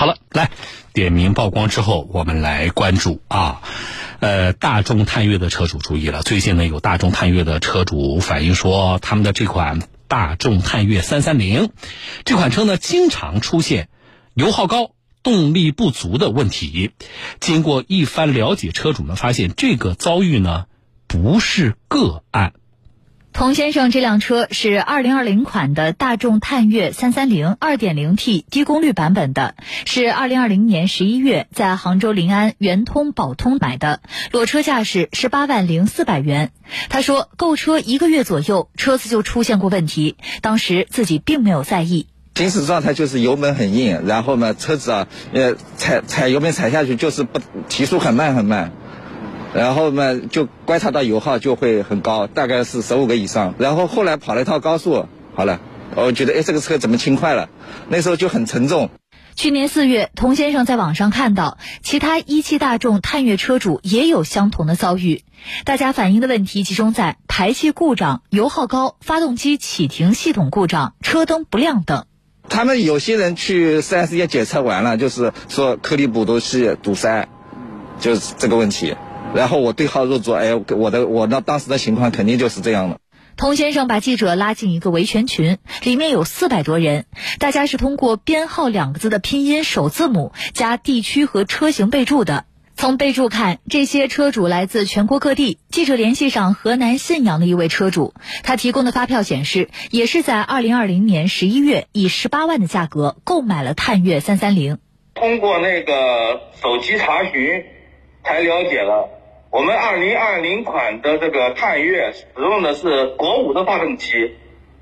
好了，来点名曝光之后，我们来关注啊，呃，大众探岳的车主注意了，最近呢有大众探岳的车主反映说，他们的这款大众探岳三三零这款车呢，经常出现油耗高、动力不足的问题。经过一番了解，车主们发现这个遭遇呢不是个案。童先生这辆车是2020款的大众探岳330 2.0T 低功率版本的，是2020年11月在杭州临安圆通宝通买的，裸车价是18万零四百元。他说，购车一个月左右，车子就出现过问题，当时自己并没有在意。行驶状态就是油门很硬，然后呢，车子啊，呃，踩踩油门踩下去就是不提速很慢很慢。然后嘛，就观察到油耗就会很高，大概是十五个以上。然后后来跑了一套高速，好了，我觉得哎，这个车怎么轻快了？那时候就很沉重。去年四月，童先生在网上看到其他一汽大众探岳车主也有相同的遭遇，大家反映的问题集中在排气故障、油耗高、发动机启停系统故障、车灯不亮等。他们有些人去 4S 店检测完了，就是说颗粒捕捉器堵塞，就是这个问题。然后我对号入座，哎，我的我那当时的情况肯定就是这样的。童先生把记者拉进一个维权群，里面有四百多人，大家是通过“编号”两个字的拼音首字母加地区和车型备注的。从备注看，这些车主来自全国各地。记者联系上河南信阳的一位车主，他提供的发票显示，也是在二零二零年十一月以十八万的价格购买了探岳三三零。通过那个手机查询，才了解了。我们二零二零款的这个探岳使用的是国五的发动机，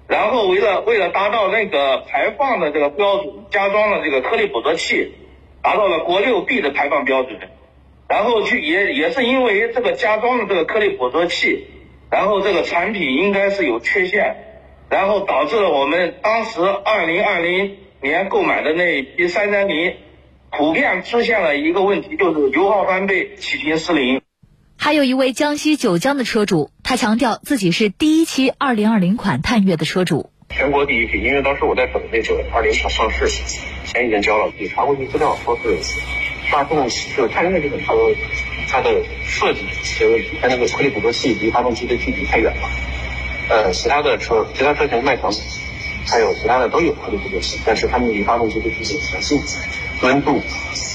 然后为了为了达到那个排放的这个标准，加装了这个颗粒捕捉器，达到了国六 B 的排放标准，然后去也也是因为这个加装了这个颗粒捕捉器，然后这个产品应该是有缺陷，然后导致了我们当时二零二零年购买的那一批三三零，普遍出现了一个问题，就是油耗翻倍，启停失灵。还有一位江西九江的车主，他强调自己是第一期二零二零款探岳的车主。全国第一批，因为当时我在等那个二零款上市，钱已经交了。你查过去资料，说是大众就是探岳这个车，它的设计有问题，它那个颗粒捕捉器离发动机的距离太远了。呃，其他的车，其他车型迈腾，还有其他的都有颗粒捕捉器，但是它们离发动机的距离比较近，温度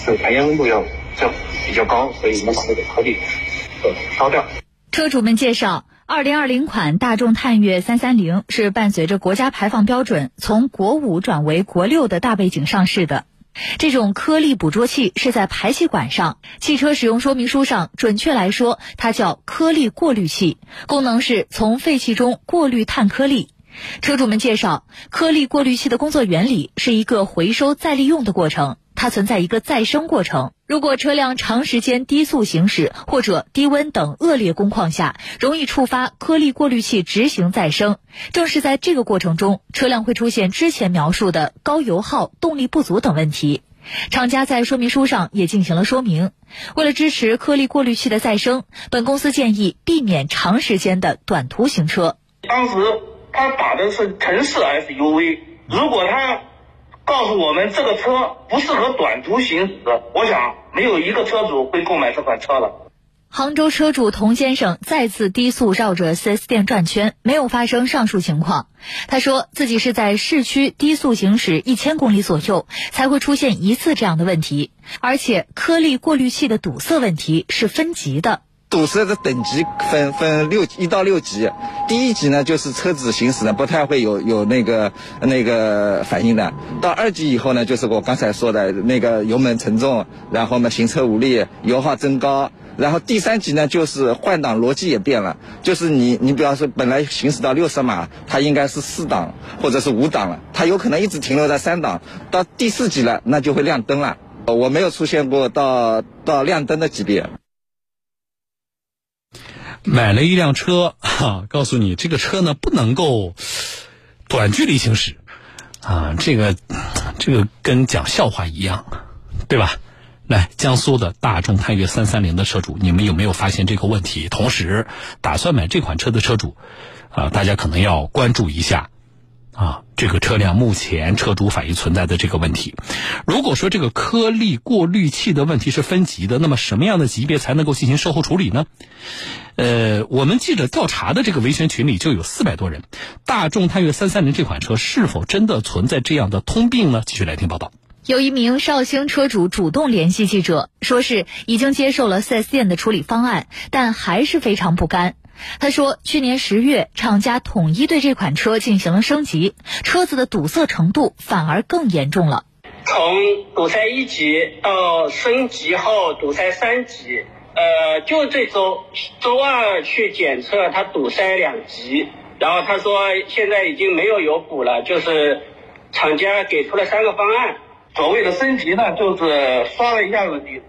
就是排烟温度要较比较高，所以能把那个颗粒烧掉。车主们介绍，二零二零款大众探岳三三零是伴随着国家排放标准从国五转为国六的大背景上市的。这种颗粒捕捉器是在排气管上，汽车使用说明书上准确来说，它叫颗粒过滤器，功能是从废气中过滤碳颗粒。车主们介绍，颗粒过滤器的工作原理是一个回收再利用的过程。它存在一个再生过程。如果车辆长时间低速行驶或者低温等恶劣工况下，容易触发颗粒过滤器执行再生。正是在这个过程中，车辆会出现之前描述的高油耗、动力不足等问题。厂家在说明书上也进行了说明。为了支持颗粒过滤器的再生，本公司建议避免长时间的短途行车。当时他打的是城市 SUV，如果他。告诉我们这个车不适合短途行驶，我想没有一个车主会购买这款车了。杭州车主童先生再次低速绕着 4S 店转圈，没有发生上述情况。他说自己是在市区低速行驶一千公里左右才会出现一次这样的问题，而且颗粒过滤器的堵塞问题是分级的。堵塞的等级分分六一到六级，第一级呢就是车子行驶呢不太会有有那个那个反应的，到二级以后呢就是我刚才说的那个油门沉重，然后呢行车无力，油耗增高，然后第三级呢就是换挡逻辑也变了，就是你你比方说本来行驶到六十码，它应该是四档或者是五档了，它有可能一直停留在三档，到第四级了那就会亮灯了，我没有出现过到到亮灯的级别。买了一辆车，哈，告诉你这个车呢不能够短距离行驶，啊，这个这个跟讲笑话一样，对吧？来，江苏的大众探岳三三零的车主，你们有没有发现这个问题？同时，打算买这款车的车主，啊，大家可能要关注一下，啊，这个车辆目前车主反映存在的这个问题。如果说这个颗粒过滤器的问题是分级的，那么什么样的级别才能够进行售后处理呢？呃，我们记者调查的这个维权群里就有四百多人。大众探岳三三零这款车是否真的存在这样的通病呢？继续来听报道。有一名绍兴车主主动联系记者，说是已经接受了 4S 店的处理方案，但还是非常不甘。他说，去年十月，厂家统一对这款车进行了升级，车子的堵塞程度反而更严重了。从堵塞一级到升级后堵塞三级，呃，就这周周二去检测，它堵塞两级，然后他说现在已经没有油补了，就是厂家给出了三个方案。所谓的升级呢，就是刷了一下子你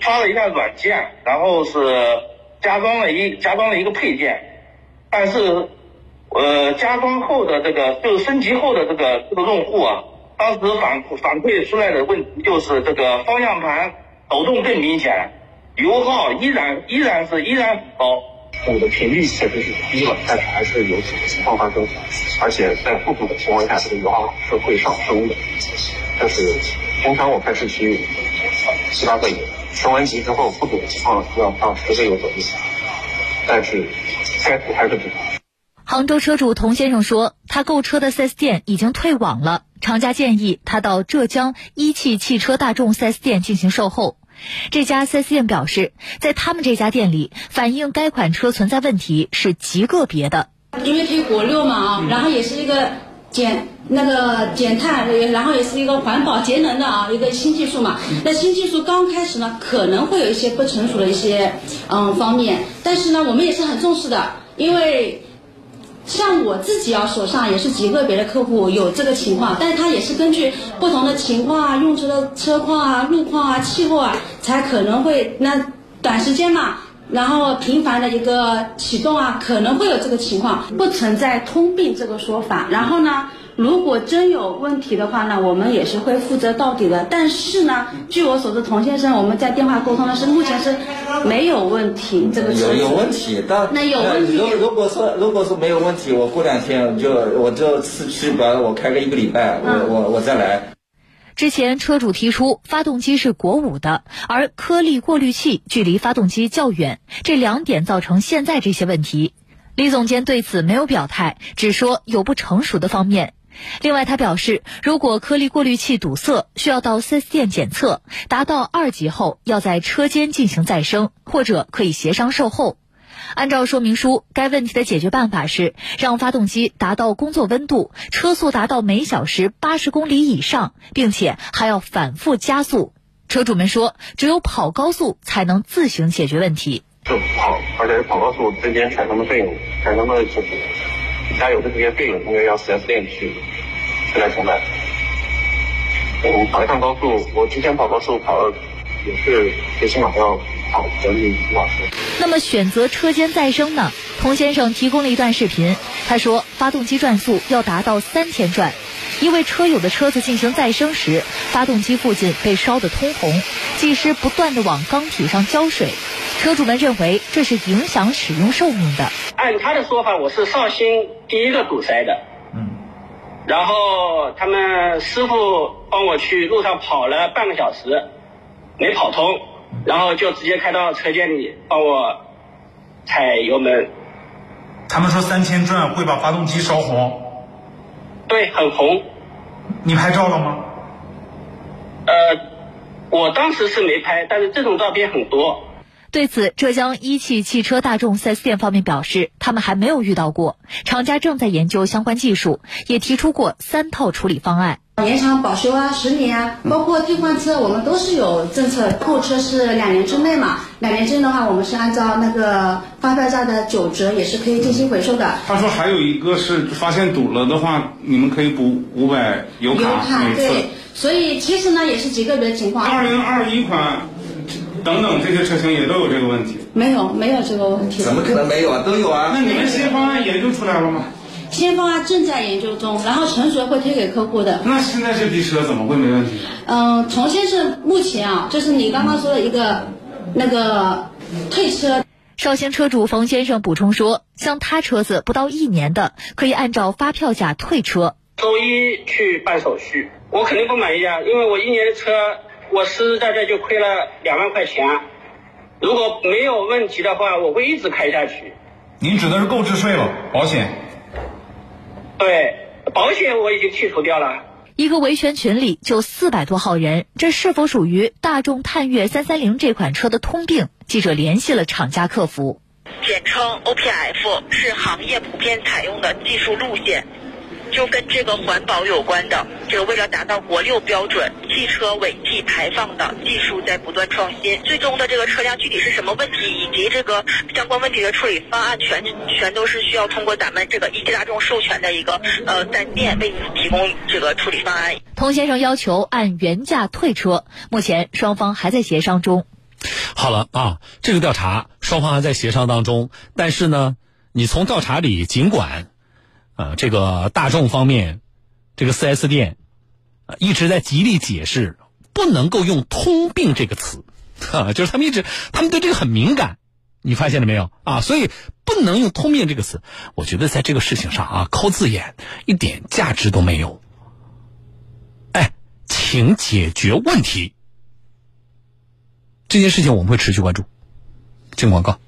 刷了一下软件，然后是。加装了一加装了一个配件，但是，呃，加装后的这个就是升级后的这个这个用户啊，当时反反馈出来的问题就是这个方向盘抖动更明显，油耗依然依然是依然很高，堵的频率确实是低了，但是还是有这个情况发生，而且在不堵的情况下，这个油耗是会上升的。但是平常我开市区七八个油。升完级之后不堵的情况要到十个油左右，但是该堵还是堵。杭州车主童先生说，他购车的 4S 店已经退网了，厂家建议他到浙江一汽汽车大众 4S 店进行售后。这家 4S 店表示，在他们这家店里，反映该款车存在问题是极个别的。因为推国六嘛啊，然后也是一个。减那个减碳，然后也是一个环保节能的啊一个新技术嘛。那新技术刚开始呢，可能会有一些不成熟的一些嗯方面，但是呢，我们也是很重视的，因为像我自己啊手上也是极个别的客户有这个情况，但是他也是根据不同的情况啊、用车的车况啊、路况啊、气候啊，才可能会那短时间嘛，然后频繁的一个启动啊，可能会有这个情况，不存在通病这个说法。然后呢，如果真有问题的话呢，我们也是会负责到底的。但是呢，据我所知，童先生我们在电话沟通的是目前是没有问题。这个有有问题，但那有问题。如如果说如果说没有问题，我过两天就我就市区把我开个一个礼拜，我我我再来。之前车主提出发动机是国五的，而颗粒过滤器距离发动机较远，这两点造成现在这些问题。李总监对此没有表态，只说有不成熟的方面。另外，他表示，如果颗粒过滤器堵塞，需要到 4S 店检测，达到二级后要在车间进行再生，或者可以协商售后。按照说明书，该问题的解决办法是让发动机达到工作温度，车速达到每小时八十公里以上，并且还要反复加速。车主们说，只有跑高速才能自行解决问题。就跑，而且跑高速之间产生的费用，产生的就是家有的这些费用，应该要四 S 店去去来承担。我跑一趟高速，我之前跑高速跑了，也是最起码要。那么选择车间再生呢？童先生提供了一段视频，他说发动机转速要达到三千转。因为车友的车子进行再生时，发动机附近被烧得通红，技师不断的往缸体上浇水。车主们认为这是影响使用寿命的。按他的说法，我是绍兴第一个堵塞的。嗯。然后他们师傅帮我去路上跑了半个小时，没跑通。然后就直接开到车间里帮我踩油门。他们说三千转会把发动机烧红。对，很红。你拍照了吗？呃，我当时是没拍，但是这种照片很多。对此，浙江一汽汽车大众 4S 店方面表示，他们还没有遇到过，厂家正在研究相关技术，也提出过三套处理方案。延长保修啊，十年啊，包括替换车，我们都是有政策。购车是两年之内嘛，两年之内的话，我们是按照那个发票价的九折，也是可以进行回收的。他说还有一个是发现堵了的话，你们可以补五百油卡。油卡对，所以其实呢也是极个别的情况。二零二一款等等这些车型也都有这个问题。没有，没有这个问题。怎么可能没有啊？都有啊。那你们新方案研究出来了吗？新方案正在研究中，然后成熟会推给客户的。那现在这批车怎么会没问题？嗯，从先是目前啊，就是你刚刚说的一个那个退车。绍兴车主冯先生补充说，像他车子不到一年的，可以按照发票价退车。周一去办手续，我肯定不满意啊，因为我一年的车，我实实在在就亏了两万块钱，如果没有问题的话，我会一直开下去。您指的是购置税吧，保险？对，保险我已经剔除掉了。一个维权群里就四百多号人，这是否属于大众探岳三三零这款车的通病？记者联系了厂家客服，简称 OPF，是行业普遍采用的技术路线。就跟这个环保有关的，这个为了达到国六标准，汽车尾气排放的技术在不断创新。最终的这个车辆具体是什么问题，以及这个相关问题的处理方案，全全都是需要通过咱们这个一汽大众授权的一个呃单店为你提供这个处理方案。童先生要求按原价退车，目前双方还在协商中。好了啊，这个调查双方还在协商当中，但是呢，你从调查里尽管。啊，这个大众方面，这个四 S 店，啊一直在极力解释，不能够用“通病”这个词，啊，就是他们一直，他们对这个很敏感，你发现了没有啊？所以不能用“通病”这个词。我觉得在这个事情上啊，抠字眼一点价值都没有。哎，请解决问题。这件事情我们会持续关注。进广告。